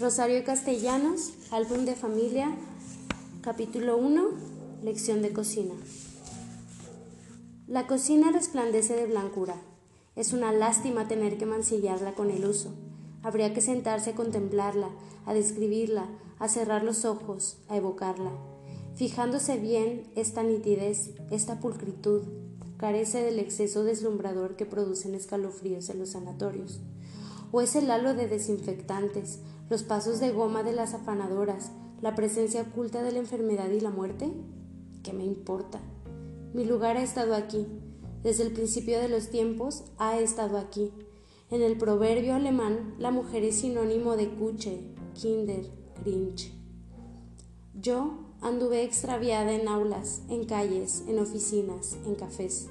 Rosario Castellanos, álbum de familia, capítulo 1, lección de cocina. La cocina resplandece de blancura. Es una lástima tener que mancillarla con el uso. Habría que sentarse a contemplarla, a describirla, a cerrar los ojos, a evocarla. Fijándose bien, esta nitidez, esta pulcritud, carece del exceso deslumbrador que producen escalofríos en los sanatorios. O es el halo de desinfectantes, los pasos de goma de las afanadoras, la presencia oculta de la enfermedad y la muerte? ¿Qué me importa? Mi lugar ha estado aquí. Desde el principio de los tiempos ha estado aquí. En el proverbio alemán, la mujer es sinónimo de Kuche, Kinder, Grinch. Yo anduve extraviada en aulas, en calles, en oficinas, en cafés,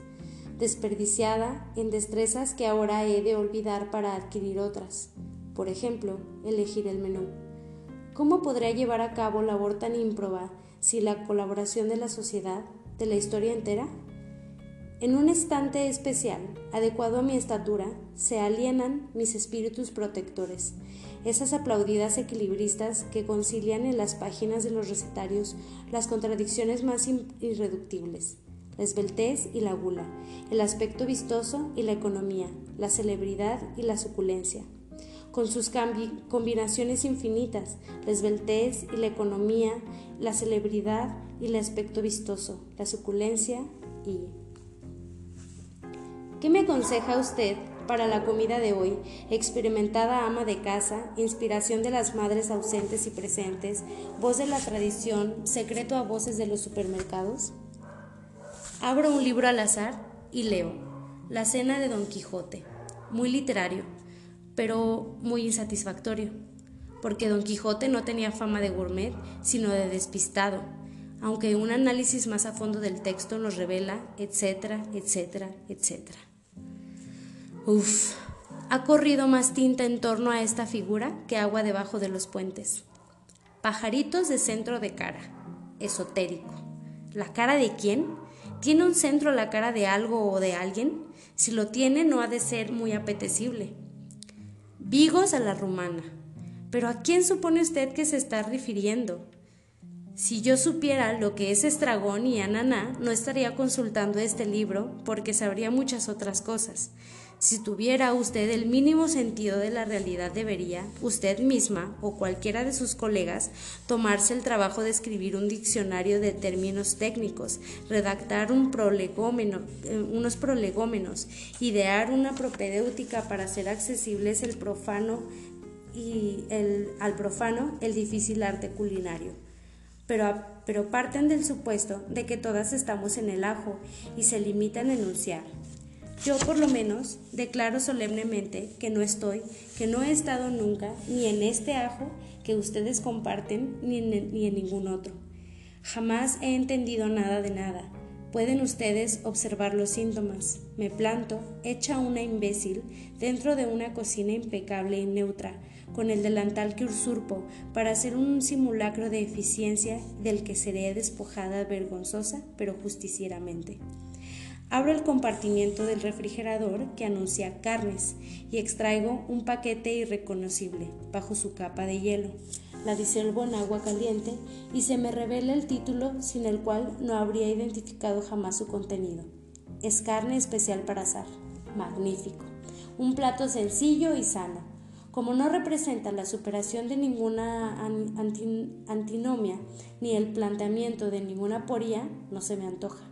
desperdiciada en destrezas que ahora he de olvidar para adquirir otras por ejemplo, elegir el menú. ¿Cómo podría llevar a cabo labor tan ímproba si la colaboración de la sociedad, de la historia entera? En un estante especial, adecuado a mi estatura, se alienan mis espíritus protectores, esas aplaudidas equilibristas que concilian en las páginas de los recetarios las contradicciones más irreductibles, la esbeltez y la gula, el aspecto vistoso y la economía, la celebridad y la suculencia con sus combinaciones infinitas, la esbeltez y la economía, la celebridad y el aspecto vistoso, la suculencia y... ¿Qué me aconseja usted para la comida de hoy, experimentada ama de casa, inspiración de las madres ausentes y presentes, voz de la tradición, secreto a voces de los supermercados? Abro un libro al azar y leo La cena de Don Quijote, muy literario, pero muy insatisfactorio, porque Don Quijote no tenía fama de gourmet, sino de despistado, aunque un análisis más a fondo del texto nos revela, etcétera, etcétera, etcétera. Uf, ha corrido más tinta en torno a esta figura que agua debajo de los puentes. Pajaritos de centro de cara, esotérico. ¿La cara de quién? ¿Tiene un centro la cara de algo o de alguien? Si lo tiene, no ha de ser muy apetecible. Vigos a la rumana. Pero ¿a quién supone usted que se está refiriendo? Si yo supiera lo que es estragón y ananá, no estaría consultando este libro porque sabría muchas otras cosas. Si tuviera usted el mínimo sentido de la realidad, debería, usted misma o cualquiera de sus colegas, tomarse el trabajo de escribir un diccionario de términos técnicos, redactar eh, unos prolegómenos, idear una propedéutica para hacer accesibles el profano y el, al profano el difícil arte culinario. Pero, pero parten del supuesto de que todas estamos en el ajo y se limitan a enunciar yo por lo menos declaro solemnemente que no estoy, que no he estado nunca ni en este ajo que ustedes comparten ni en, ni en ningún otro. Jamás he entendido nada de nada. Pueden ustedes observar los síntomas. Me planto, hecha una imbécil, dentro de una cocina impecable y neutra, con el delantal que usurpo para hacer un simulacro de eficiencia del que seré despojada vergonzosa pero justicieramente. Abro el compartimiento del refrigerador que anuncia carnes y extraigo un paquete irreconocible bajo su capa de hielo. La disuelvo en agua caliente y se me revela el título sin el cual no habría identificado jamás su contenido. Es carne especial para asar. Magnífico. Un plato sencillo y sano. Como no representa la superación de ninguna antinomia ni el planteamiento de ninguna poría, no se me antoja.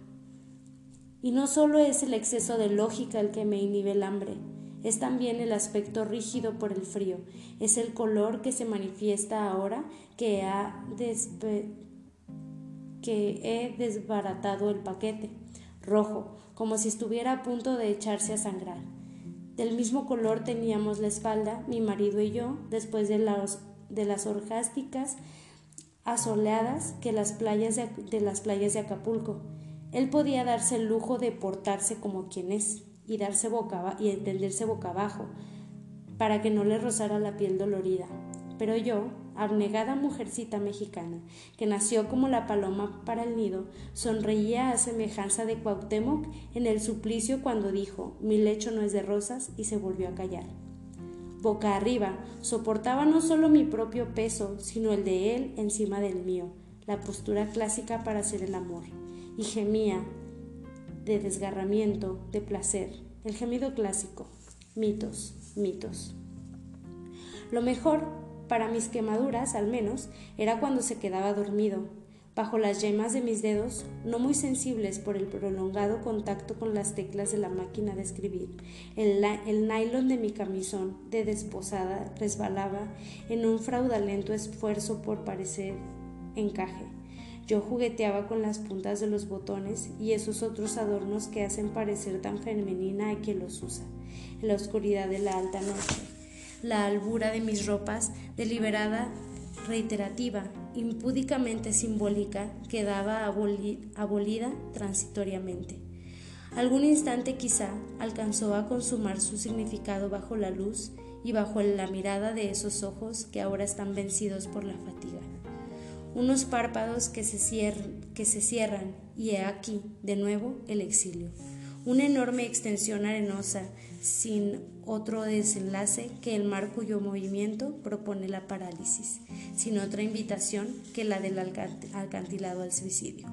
Y no solo es el exceso de lógica el que me inhibe el hambre, es también el aspecto rígido por el frío, es el color que se manifiesta ahora que, ha que he desbaratado el paquete, rojo, como si estuviera a punto de echarse a sangrar. Del mismo color teníamos la espalda, mi marido y yo, después de las, de las orgásticas asoleadas que las playas de las playas de Acapulco él podía darse el lujo de portarse como quien es y darse boca y entenderse boca abajo para que no le rozara la piel dolorida. Pero yo, abnegada mujercita mexicana, que nació como la paloma para el nido, sonreía a semejanza de Cuauhtémoc en el suplicio cuando dijo mi lecho no es de rosas y se volvió a callar. boca arriba, soportaba no solo mi propio peso, sino el de él encima del mío, la postura clásica para hacer el amor, y gemía de desgarramiento, de placer, el gemido clásico, mitos, mitos. Lo mejor, para mis quemaduras al menos, era cuando se quedaba dormido, bajo las yemas de mis dedos, no muy sensibles por el prolongado contacto con las teclas de la máquina de escribir. El, el nylon de mi camisón de desposada resbalaba en un fraudulento esfuerzo por parecer encaje. Yo jugueteaba con las puntas de los botones y esos otros adornos que hacen parecer tan femenina a quien los usa, en la oscuridad de la alta noche. La albura de mis ropas, deliberada, reiterativa, impúdicamente simbólica quedaba abolida transitoriamente. Algún instante quizá alcanzó a consumar su significado bajo la luz y bajo la mirada de esos ojos que ahora están vencidos por la fatiga. Unos párpados que se, que se cierran y he aquí, de nuevo, el exilio. Una enorme extensión arenosa sin otro desenlace que el mar cuyo movimiento propone la parálisis, sin otra invitación que la del alcantilado al suicidio.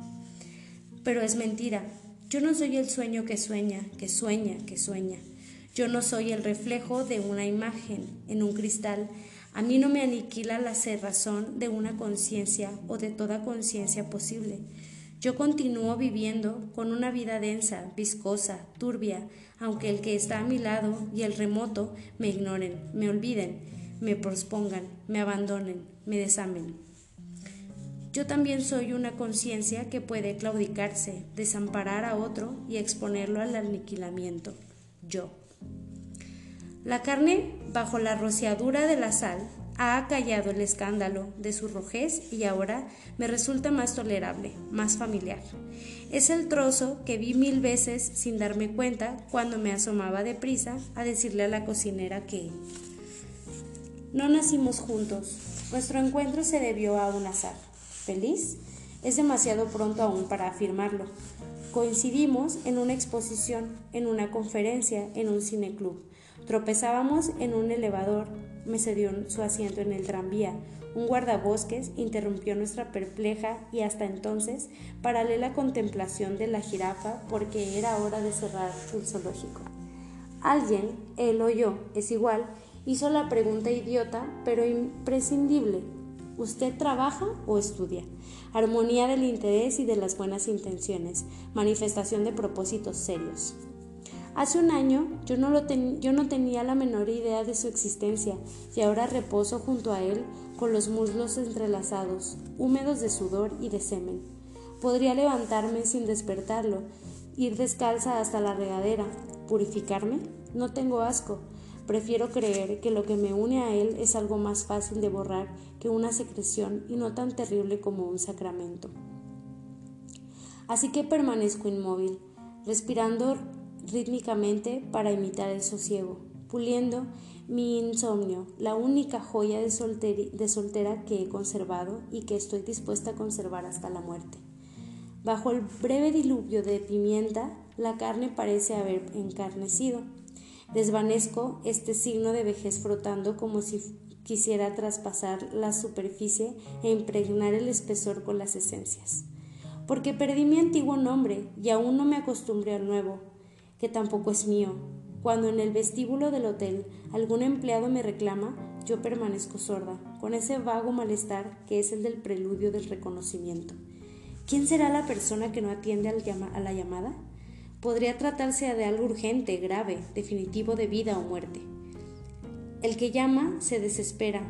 Pero es mentira, yo no soy el sueño que sueña, que sueña, que sueña. Yo no soy el reflejo de una imagen en un cristal. A mí no me aniquila la cerrazón de una conciencia o de toda conciencia posible. Yo continúo viviendo con una vida densa, viscosa, turbia, aunque el que está a mi lado y el remoto me ignoren, me olviden, me pospongan, me abandonen, me desamen. Yo también soy una conciencia que puede claudicarse, desamparar a otro y exponerlo al aniquilamiento. Yo. La carne, bajo la rociadura de la sal, ha acallado el escándalo de su rojez y ahora me resulta más tolerable, más familiar. Es el trozo que vi mil veces sin darme cuenta cuando me asomaba deprisa a decirle a la cocinera que no nacimos juntos. Nuestro encuentro se debió a un azar. ¿Feliz? Es demasiado pronto aún para afirmarlo. Coincidimos en una exposición, en una conferencia, en un cineclub. Tropezábamos en un elevador, me cedió su asiento en el tranvía. Un guardabosques interrumpió nuestra perpleja y hasta entonces paralela contemplación de la jirafa porque era hora de cerrar el zoológico. Alguien, él o yo, es igual, hizo la pregunta idiota pero imprescindible. ¿Usted trabaja o estudia? Armonía del interés y de las buenas intenciones, manifestación de propósitos serios. Hace un año yo no, lo yo no tenía la menor idea de su existencia y ahora reposo junto a él con los muslos entrelazados, húmedos de sudor y de semen. Podría levantarme sin despertarlo, ir descalza hasta la regadera, purificarme. No tengo asco. Prefiero creer que lo que me une a él es algo más fácil de borrar que una secreción y no tan terrible como un sacramento. Así que permanezco inmóvil, respirando rítmicamente para imitar el sosiego, puliendo mi insomnio, la única joya de, de soltera que he conservado y que estoy dispuesta a conservar hasta la muerte. Bajo el breve diluvio de pimienta, la carne parece haber encarnecido. Desvanezco este signo de vejez frotando como si quisiera traspasar la superficie e impregnar el espesor con las esencias. Porque perdí mi antiguo nombre y aún no me acostumbré al nuevo, que tampoco es mío. Cuando en el vestíbulo del hotel algún empleado me reclama, yo permanezco sorda, con ese vago malestar que es el del preludio del reconocimiento. ¿Quién será la persona que no atiende a la llamada? Podría tratarse de algo urgente, grave, definitivo de vida o muerte. El que llama se desespera,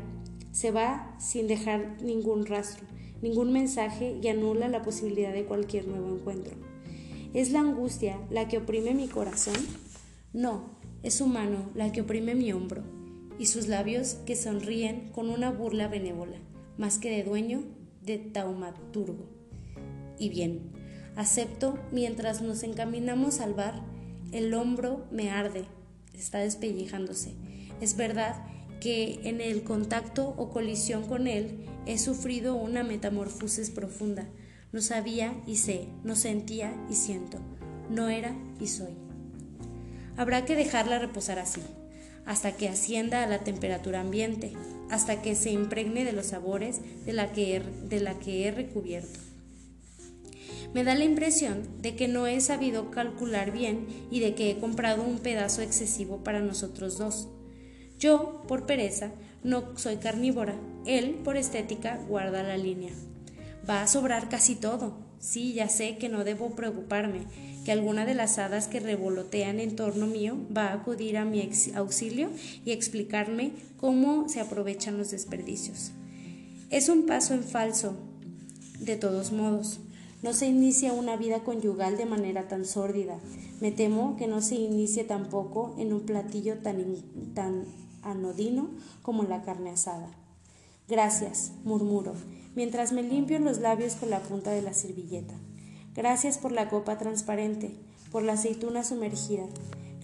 se va sin dejar ningún rastro, ningún mensaje y anula la posibilidad de cualquier nuevo encuentro. ¿Es la angustia la que oprime mi corazón? No, es su mano la que oprime mi hombro, y sus labios que sonríen con una burla benévola, más que de dueño, de taumaturgo. Y bien, acepto mientras nos encaminamos al bar, el hombro me arde, está despellejándose. Es verdad que en el contacto o colisión con él he sufrido una metamorfosis profunda, no sabía y sé, no sentía y siento, no era y soy. Habrá que dejarla reposar así. hasta que ascienda a la temperatura ambiente, hasta que se impregne de los sabores de la que de la que he recubierto. Me da la impresión de que no he sabido calcular bien y de que he comprado un pedazo excesivo para nosotros dos. Yo, por pereza, no soy carnívora. Él, por estética, guarda la línea. Va a sobrar casi todo. Sí, ya sé que no debo preocuparme, que alguna de las hadas que revolotean en torno mío va a acudir a mi auxilio y explicarme cómo se aprovechan los desperdicios. Es un paso en falso, de todos modos. No se inicia una vida conyugal de manera tan sórdida. Me temo que no se inicie tampoco en un platillo tan, anodino como la carne asada. Gracias, murmuro, mientras me limpio los labios con la punta de la servilleta. Gracias por la copa transparente, por la aceituna sumergida,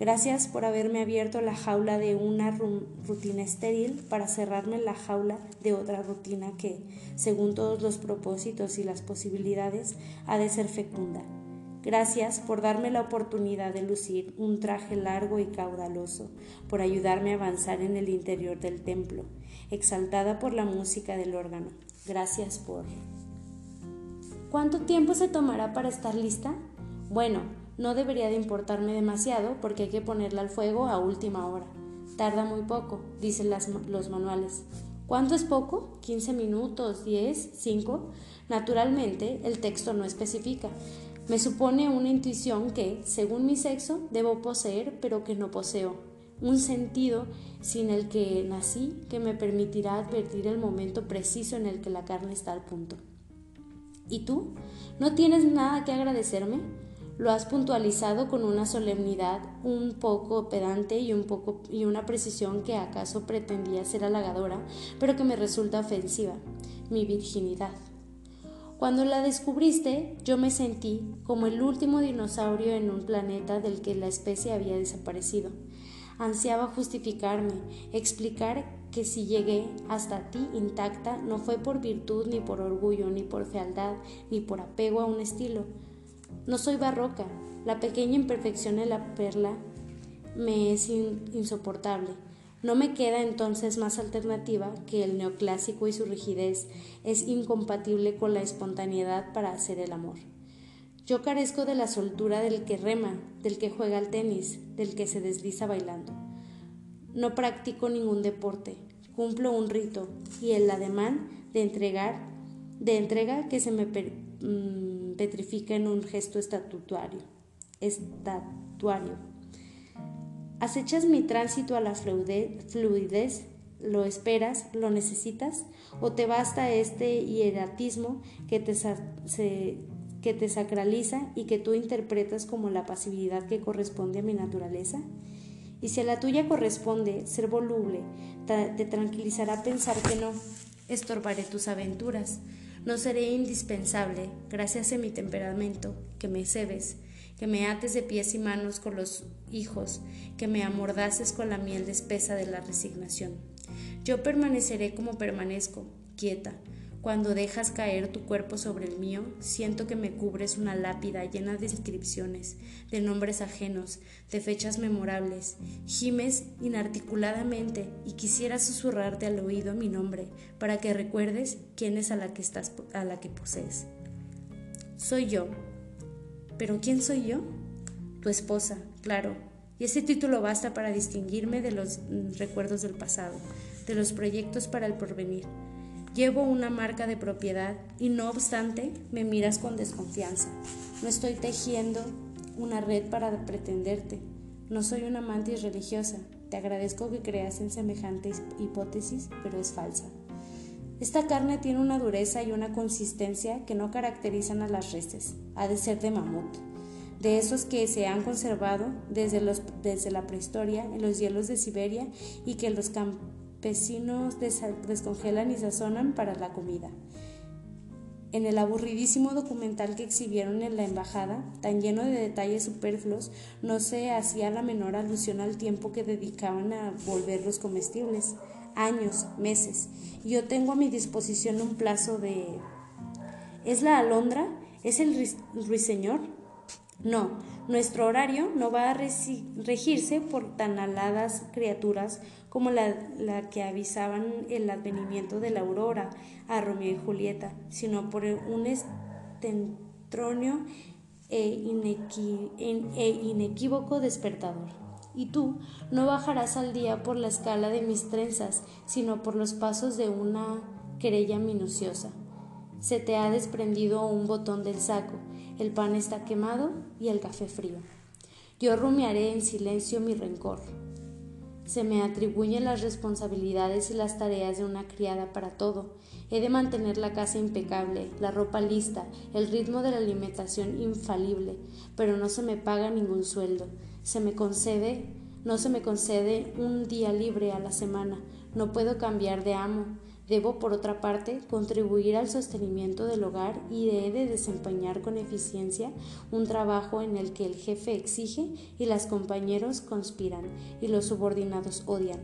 Gracias por haberme abierto la jaula de una rutina estéril para cerrarme la jaula de otra rutina que, según todos los propósitos y las posibilidades, ha de ser fecunda. Gracias por darme la oportunidad de lucir un traje largo y caudaloso, por ayudarme a avanzar en el interior del templo, exaltada por la música del órgano. Gracias por... ¿Cuánto tiempo se tomará para estar lista? Bueno, no debería de importarme demasiado porque hay que ponerla al fuego a última hora. Tarda muy poco, dicen los manuales. ¿Cuánto es poco? ¿15 minutos? ¿10? ¿5? Naturalmente, el texto no especifica. Me supone una intuición que, según mi sexo, debo poseer, pero que no poseo. Un sentido sin el que nací que me permitirá advertir el momento preciso en el que la carne está al punto. ¿Y tú? ¿No tienes nada que agradecerme? lo has puntualizado con una solemnidad un poco pedante y, un poco, y una precisión que acaso pretendía ser halagadora, pero que me resulta ofensiva, mi virginidad. Cuando la descubriste, yo me sentí como el último dinosaurio en un planeta del que la especie había desaparecido. Ansiaba justificarme, explicar que si llegué hasta ti intacta no fue por virtud, ni por orgullo, ni por fealdad, ni por apego a un estilo, no soy barroca. La pequeña imperfección de la perla me es insoportable. No me queda entonces más alternativa que el neoclásico y su rigidez es incompatible con la espontaneidad para hacer el amor. Yo carezco de la soltura del que rema, del que juega al tenis, del que se desliza bailando. No practico ningún deporte, cumplo un rito y el ademán de entregar, de entrega que se me mm, petrifica en un gesto estatuario. estatuario. ¿Acechas mi tránsito a la fluidez? ¿Lo esperas? ¿Lo necesitas? ¿O te basta este hieratismo que te, que te sacraliza y que tú interpretas como la pasividad que corresponde a mi naturaleza? Y si a la tuya corresponde ser voluble, te tranquilizará pensar que no estorbaré tus aventuras, no seré indispensable, gracias a mi temperamento, que me cebes, que me ates de pies y manos con los hijos, que me amordaces con la miel espesa de la resignación. Yo permaneceré como permanezco, quieta, cuando dejas caer tu cuerpo sobre el mío, siento que me cubres una lápida llena de inscripciones, de nombres ajenos, de fechas memorables. Gimes inarticuladamente y quisiera susurrarte al oído mi nombre para que recuerdes quién es a la que estás a la que posees. Soy yo. ¿Pero quién soy yo? Tu esposa, claro. Y ese título basta para distinguirme de los recuerdos del pasado, de los proyectos para el porvenir Llevo una marca de propiedad y no obstante me miras con desconfianza. No estoy tejiendo una red para pretenderte. No soy una mantis religiosa. Te agradezco que creas en semejante hipótesis, pero es falsa. Esta carne tiene una dureza y una consistencia que no caracterizan a las reses. Ha de ser de mamut, de esos que se han conservado desde, desde la prehistoria en los hielos de Siberia y que los vecinos descongelan y sazonan para la comida. En el aburridísimo documental que exhibieron en la embajada, tan lleno de detalles superfluos, no se hacía la menor alusión al tiempo que dedicaban a volverlos comestibles. Años, meses. Yo tengo a mi disposición un plazo de... ¿Es la alondra? ¿Es el ruiseñor? No, nuestro horario no va a regirse por tan aladas criaturas como la, que avisaban el advenimiento de la aurora a Romeo y Julieta, sino por un estentronio e, e inequívoco despertador. Y tú no bajarás al día por la escala de mis trenzas, sino por los pasos de una querella minuciosa. Se te ha desprendido un botón del saco, el pan está quemado y el café frío. Yo rumiaré en silencio mi rencor. Se me atribuyen las responsabilidades y las tareas de una criada para todo. He de mantener la casa impecable, la ropa lista, el ritmo de la alimentación infalible, pero no se me paga ningún sueldo. Se me concede, no se me concede un día libre a la semana. No puedo cambiar de amo. Debo, por otra parte, contribuir al sostenimiento del hogar y he de desempeñar con eficiencia un trabajo en el que el jefe exige y los compañeros conspiran y los subordinados odian.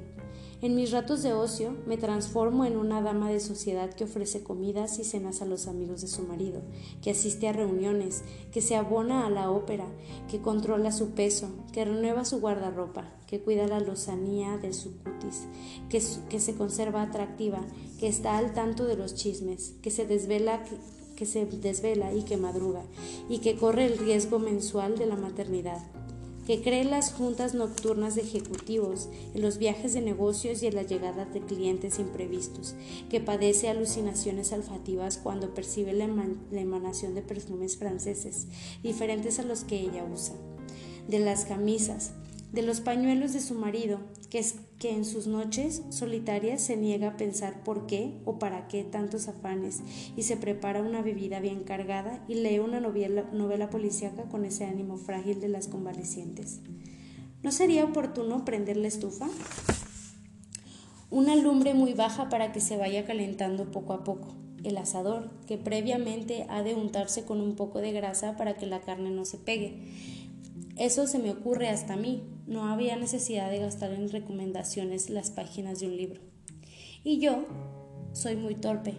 En mis ratos de ocio me transformo en una dama de sociedad que ofrece comidas y cenas a los amigos de su marido, que asiste a reuniones, que se abona a la ópera, que controla su peso, que renueva su guardarropa, que cuida la lozanía de su cutis, que, se conserva atractiva, que está al tanto de los chismes, que se desvela que se desvela y que madruga, y que corre el riesgo mensual de la maternidad que cree las juntas nocturnas de ejecutivos, en los viajes de negocios y en la llegada de clientes imprevistos, que padece alucinaciones olfativas cuando percibe la, emanación de perfumes franceses, diferentes a los que ella usa, de las camisas, de los pañuelos de su marido, que, es, que en sus noches solitarias se niega a pensar por qué o para qué tantos afanes y se prepara una bebida bien cargada y lee una novela, novela policíaca con ese ánimo frágil de las convalecientes. ¿No sería oportuno prender la estufa? Una lumbre muy baja para que se vaya calentando poco a poco. El asador, que previamente ha de untarse con un poco de grasa para que la carne no se pegue eso se me ocurre hasta a mí. No había necesidad de gastar en recomendaciones las páginas de un libro. Y yo soy muy torpe.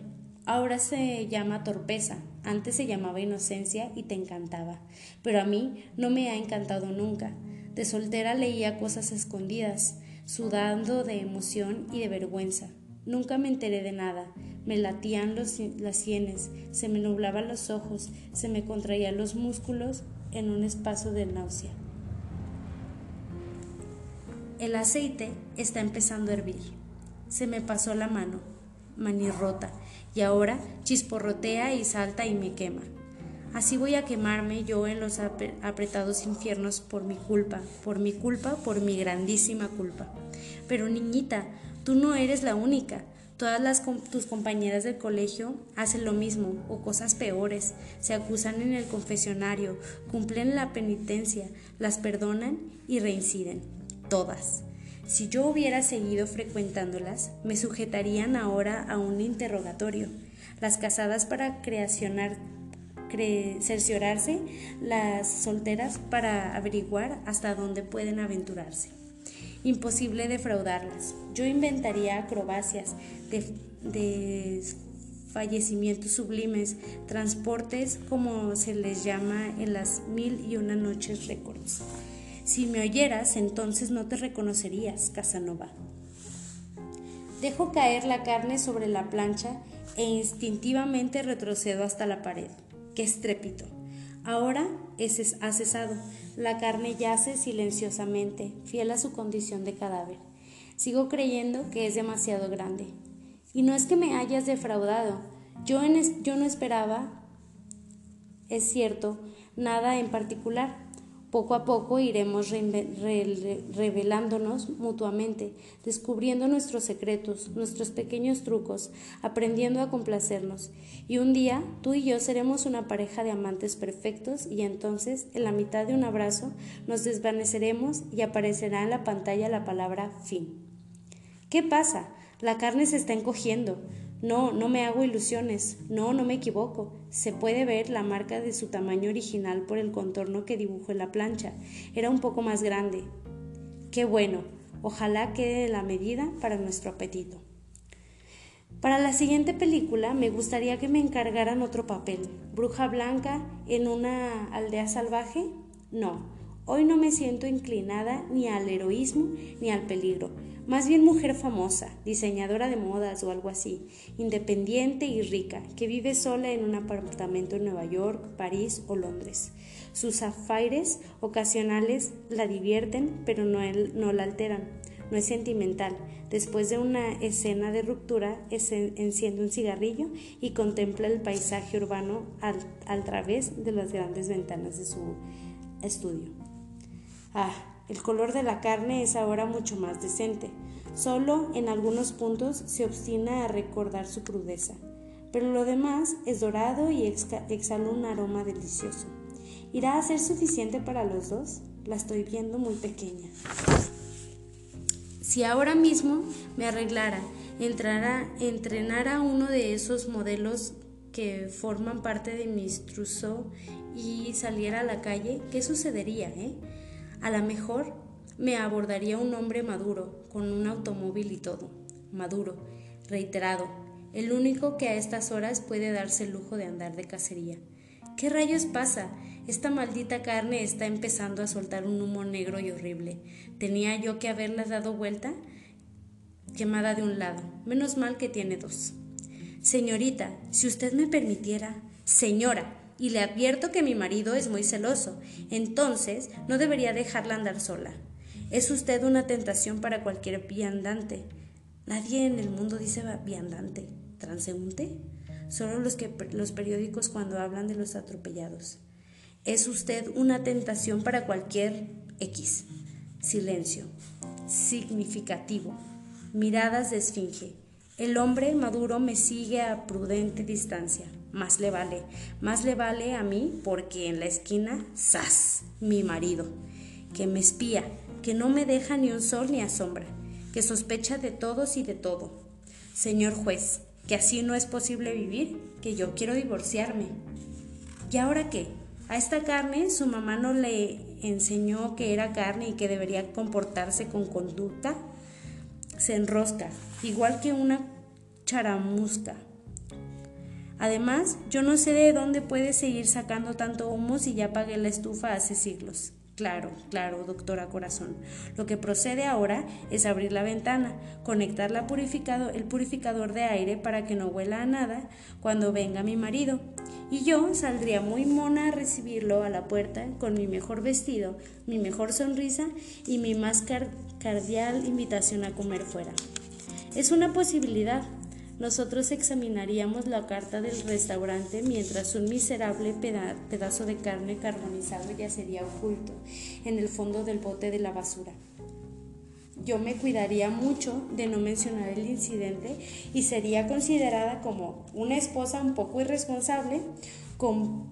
Ahora se llama torpeza. Antes se llamaba inocencia y te encantaba. Pero a mí no me ha encantado nunca. De soltera leía cosas escondidas, sudando de emoción y de vergüenza. Nunca me enteré de nada. Me latían los, las sienes, se me nublaban los ojos, se me contraían los músculos en un espacio de náusea. El aceite está empezando a hervir. Se me pasó la mano, manirrota, y ahora chisporrotea y salta y me quema. Así voy a quemarme yo en los apretados infiernos por mi culpa, por mi culpa, por mi grandísima culpa. Pero niñita, tú no eres la única. Todas las, tus compañeras del colegio hacen lo mismo o cosas peores, se acusan en el confesionario, cumplen la penitencia, las perdonan y reinciden. Todas. Si yo hubiera seguido frecuentándolas, me sujetarían ahora a un interrogatorio. Las casadas para creacionar, cerciorarse, las solteras para averiguar hasta dónde pueden aventurarse. Imposible defraudarlas. Yo inventaría acrobacias de, fallecimientos sublimes, transportes como se les llama en las mil y una noches récords. Si me oyeras, entonces no te reconocerías, Casanova. Dejo caer la carne sobre la plancha e instintivamente retrocedo hasta la pared. ¡Qué estrépito! Ahora ha cesado. La carne yace silenciosamente, fiel a su condición de cadáver. Sigo creyendo que es demasiado grande. Y no es que me hayas defraudado. Yo, yo no esperaba, es cierto, nada en particular. Poco a poco iremos revelándonos mutuamente, descubriendo nuestros secretos, nuestros pequeños trucos, aprendiendo a complacernos. Y un día tú y yo seremos una pareja de amantes perfectos y entonces, en la mitad de un abrazo, nos desvaneceremos y aparecerá en la pantalla la palabra fin. ¿Qué pasa? La carne se está encogiendo. No, no me hago ilusiones. No, no me equivoco. Se puede ver la marca de su tamaño original por el contorno que dibujó en la plancha. Era un poco más grande. Qué bueno. Ojalá quede la medida para nuestro apetito. Para la siguiente película me gustaría que me encargaran otro papel. Bruja blanca en una aldea salvaje. No, hoy no me siento inclinada ni al heroísmo ni al peligro. Más bien mujer famosa, diseñadora de modas o algo así, independiente y rica, que vive sola en un apartamento en Nueva York, París o Londres. Sus afaires ocasionales la divierten, pero no, la alteran. No es sentimental. Después de una escena de ruptura, enciende un cigarrillo y contempla el paisaje urbano al través de las grandes ventanas de su estudio. Ah, el color de la carne es ahora mucho más decente. Solo en algunos puntos se obstina a recordar su crudeza, pero lo demás es dorado y exhala un aroma delicioso. ¿Irá a ser suficiente para los dos? La estoy viendo muy pequeña. Si ahora mismo me arreglara, entrara, entrenara uno de esos modelos que forman parte de mi trousseau y saliera a la calle, ¿qué sucedería? Eh? A lo mejor me abordaría un hombre maduro, con un automóvil y todo. Maduro, reiterado, el único que a estas horas puede darse el lujo de andar de cacería. ¿Qué rayos pasa? Esta maldita carne está empezando a soltar un humo negro y horrible. ¿Tenía yo que haberla dado vuelta? Quemada de un lado. Menos mal que tiene dos. Señorita, si usted me permitiera. Señora, y le advierto que mi marido es muy celoso, entonces no debería dejarla andar sola. Es usted una tentación para cualquier viandante. Nadie en el mundo dice viandante. ¿Transeúnte? Solo los, que, los periódicos cuando hablan de los atropellados. Es usted una tentación para cualquier X. Silencio. Significativo. Miradas de esfinge. El hombre maduro me sigue a prudente distancia más le vale. Más le vale a mí porque en la esquina, ¡zas! Mi marido, que me espía, que no me deja ni un sol ni a sombra, que sospecha de todos y de todo. Señor juez, que así no es posible vivir, que yo quiero divorciarme. ¿Y ahora qué? A esta carne su mamá no le enseñó que era carne y que debería comportarse con conducta. Se enrosca, igual que una charamusca. Además, yo no sé de dónde puede seguir sacando tanto humo si ya pagué la estufa hace siglos. Claro, claro, doctora Corazón. Lo que procede ahora es abrir la ventana, conectar la purificado, el purificador de aire para que no huela a nada cuando venga mi marido. Y yo saldría muy mona a recibirlo a la puerta con mi mejor vestido, mi mejor sonrisa y mi más cardial invitación a comer fuera. Es una posibilidad, nosotros examinaríamos la carta del restaurante mientras un miserable pedazo de carne carbonizado yacería oculto en el fondo del bote de la basura. Yo me cuidaría mucho de no mencionar el incidente y sería considerada como una esposa un poco irresponsable con,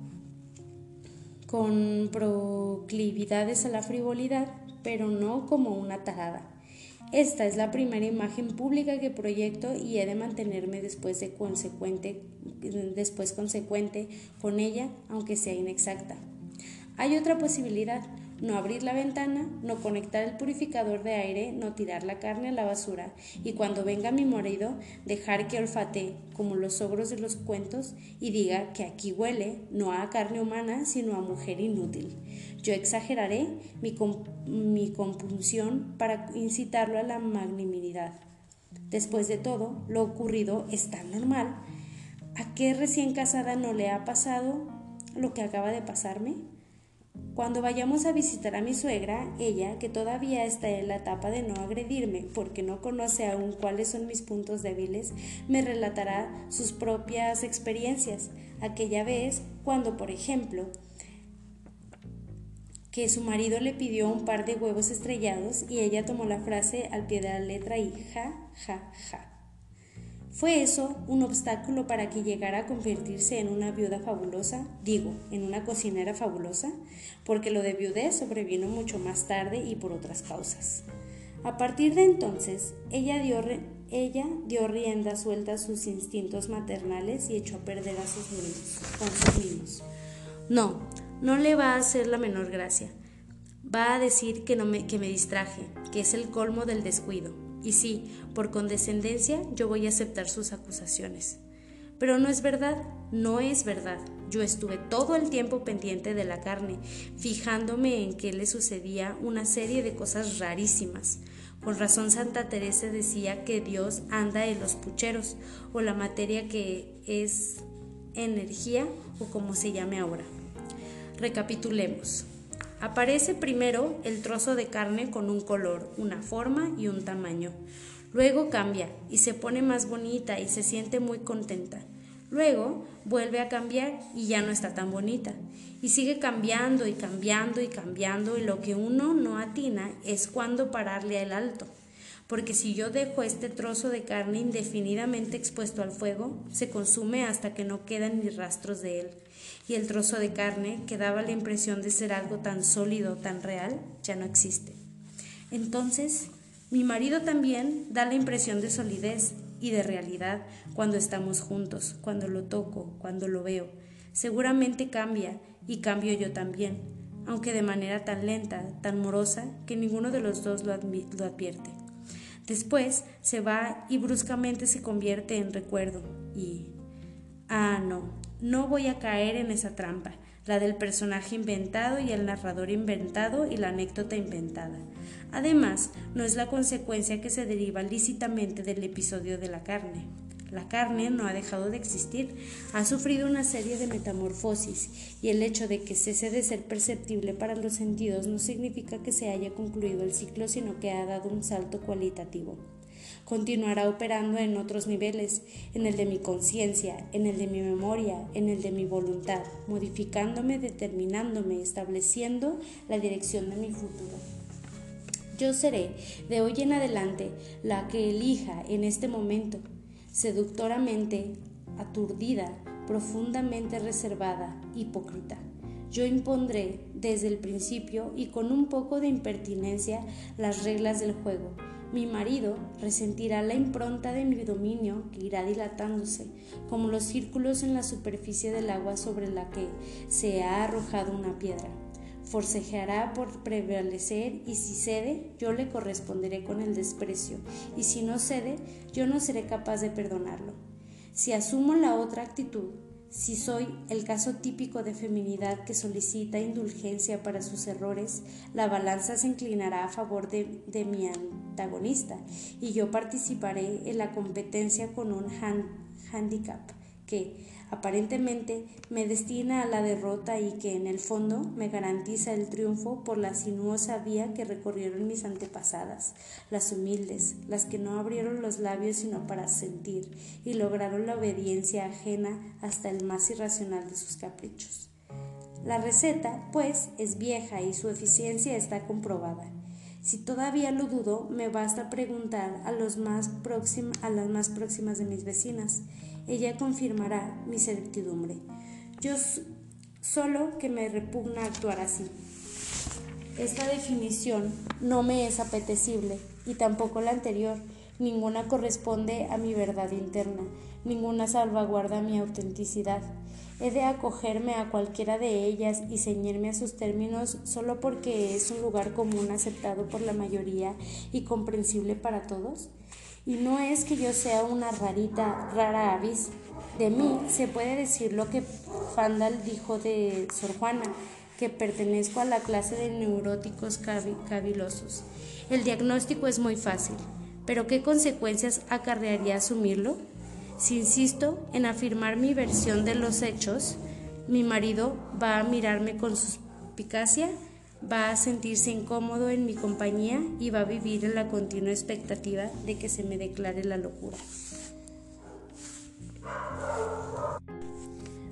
con proclividades a la frivolidad, pero no como una tarada. Esta es la primera imagen pública que proyecto y he de mantenerme después, de consecuente, después consecuente con ella, aunque sea inexacta. Hay otra posibilidad, no abrir la ventana, no conectar el purificador de aire, no tirar la carne a la basura y cuando venga mi marido dejar que olfatee como los ogros de los cuentos y diga que aquí huele no a carne humana sino a mujer inútil. Yo exageraré mi, mi compunción para incitarlo a la magnanimidad. Después de todo, lo ocurrido es tan normal. ¿A qué recién casada no le ha pasado lo que acaba de pasarme? Cuando vayamos a visitar a mi suegra, ella, que todavía está en la etapa de no agredirme porque no conoce aún cuáles son mis puntos débiles, me relatará sus propias experiencias. Aquella vez, cuando, por ejemplo, que su marido le pidió un par de huevos estrellados y ella tomó la frase al pie de la letra y ja, ja, ja. ¿Fue eso un obstáculo para que llegara a convertirse en una viuda fabulosa? Digo, en una cocinera fabulosa, porque lo de viudez sobrevino mucho más tarde y por otras causas. A partir de entonces, ella dio, rienda suelta a sus instintos maternales y echó a perder a sus niños. No, no le va a hacer la menor gracia. Va a decir que me distraje, que es el colmo del descuido y sí, por condescendencia yo voy a aceptar sus acusaciones. Pero no es verdad, no es verdad. yo estuve todo el tiempo pendiente de la carne, fijándome en que le sucedía una serie de cosas rarísimas. Con razón Santa Teresa decía que Dios anda en los pucheros, o la materia que es energía, o como se llame ahora. Recapitulemos. Aparece primero el trozo de carne con un color, una forma y un tamaño. Luego cambia y se pone más bonita y se siente muy contenta. Luego vuelve a cambiar y ya no está tan bonita. Y sigue cambiando y cambiando y cambiando y lo que uno no atina es cuándo pararle el alto. Porque si yo dejo este trozo de carne indefinidamente expuesto al fuego, se consume hasta que no quedan ni rastros de él. Y el trozo de carne, que daba la impresión de ser algo tan sólido, tan real, ya no existe. Entonces, mi marido también da la impresión de solidez y de realidad cuando estamos juntos, cuando lo toco, cuando lo veo. Seguramente cambia y cambio yo también, aunque de manera tan lenta, tan morosa, que ninguno de los dos lo, advierte. Después se va y bruscamente se convierte en recuerdo y... Ah, no, no voy a caer en esa trampa la del personaje inventado y el narrador inventado y la anécdota inventada. Además, no es la consecuencia que se deriva lícitamente del episodio de la carne. La carne no ha dejado de existir, ha sufrido una serie de metamorfosis y el hecho de que cese de ser perceptible para los sentidos no significa que se haya concluido el ciclo, sino que ha dado un salto cualitativo continuará operando en otros niveles, en el de mi conciencia, en el de mi memoria, en el de mi voluntad, modificándome, determinándome, estableciendo la dirección de mi futuro. Yo seré de hoy en adelante la que elija en este momento, seductoramente aturdida, profundamente reservada, hipócrita. Yo impondré desde el principio y con un poco de impertinencia las reglas del juego mi marido resentirá la impronta de mi dominio que irá dilatándose, como los círculos en la superficie del agua sobre la que se ha arrojado una piedra. Forcejeará por prevalecer y si cede, yo le corresponderé con el desprecio, y si no cede, yo no seré capaz de perdonarlo. Si asumo la otra actitud, si soy el caso típico de feminidad que solicita indulgencia para sus errores, la balanza se inclinará a favor de, mi antagonista y yo participaré en la competencia con un handicap que, aparentemente me destina a la derrota y que en el fondo me garantiza el triunfo por la sinuosa vía que recorrieron mis antepasadas, las humildes, las que no abrieron los labios sino para sentir y lograron la obediencia ajena hasta el más irracional de sus caprichos. La receta, pues, es vieja y su eficiencia está comprobada. Si todavía lo dudo, me basta preguntar a, las más próximas de mis vecinas ella confirmará mi certidumbre. Yo solo que me repugna actuar así. Esta definición no me es apetecible y tampoco la anterior. Ninguna corresponde a mi verdad interna, ninguna salvaguarda mi autenticidad. He de acogerme a cualquiera de ellas y ceñirme a sus términos solo porque es un lugar común aceptado por la mayoría y comprensible para todos. Y no es que yo sea una rarita, rara avis. De mí se puede decir lo que Fandal dijo de Sor Juana, que pertenezco a la clase de neuróticos cavilosos. El diagnóstico es muy fácil, pero ¿qué consecuencias acarrearía asumirlo? Si insisto en afirmar mi versión de los hechos, mi marido va a mirarme con suspicacia va a sentirse incómodo en mi compañía y va a vivir en la continua expectativa de que se me declare la locura.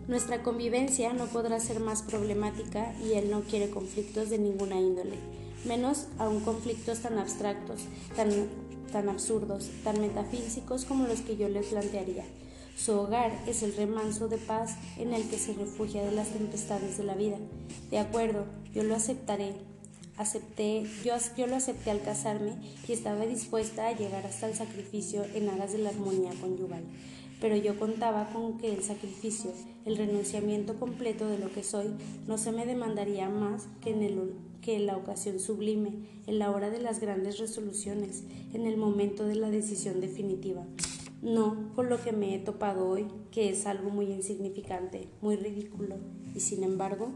Nuestra convivencia no podrá ser más problemática y él no quiere conflictos de ninguna índole, menos aún conflictos tan abstractos, tan, tan absurdos, tan metafísicos como los que yo le plantearía. Su hogar es el remanso de paz en el que se refugia de las tempestades de la vida. De acuerdo, yo lo aceptaré. Acepté, yo, yo lo acepté al casarme y estaba dispuesta a llegar hasta el sacrificio en aras de la armonía conyugal. Pero yo contaba con que el sacrificio, el renunciamiento completo de lo que soy, no se me demandaría más que en, el, que en la ocasión sublime, en la hora de las grandes resoluciones, en el momento de la decisión definitiva. No, con lo que me he topado hoy, que es algo muy insignificante, muy ridículo, y sin embargo...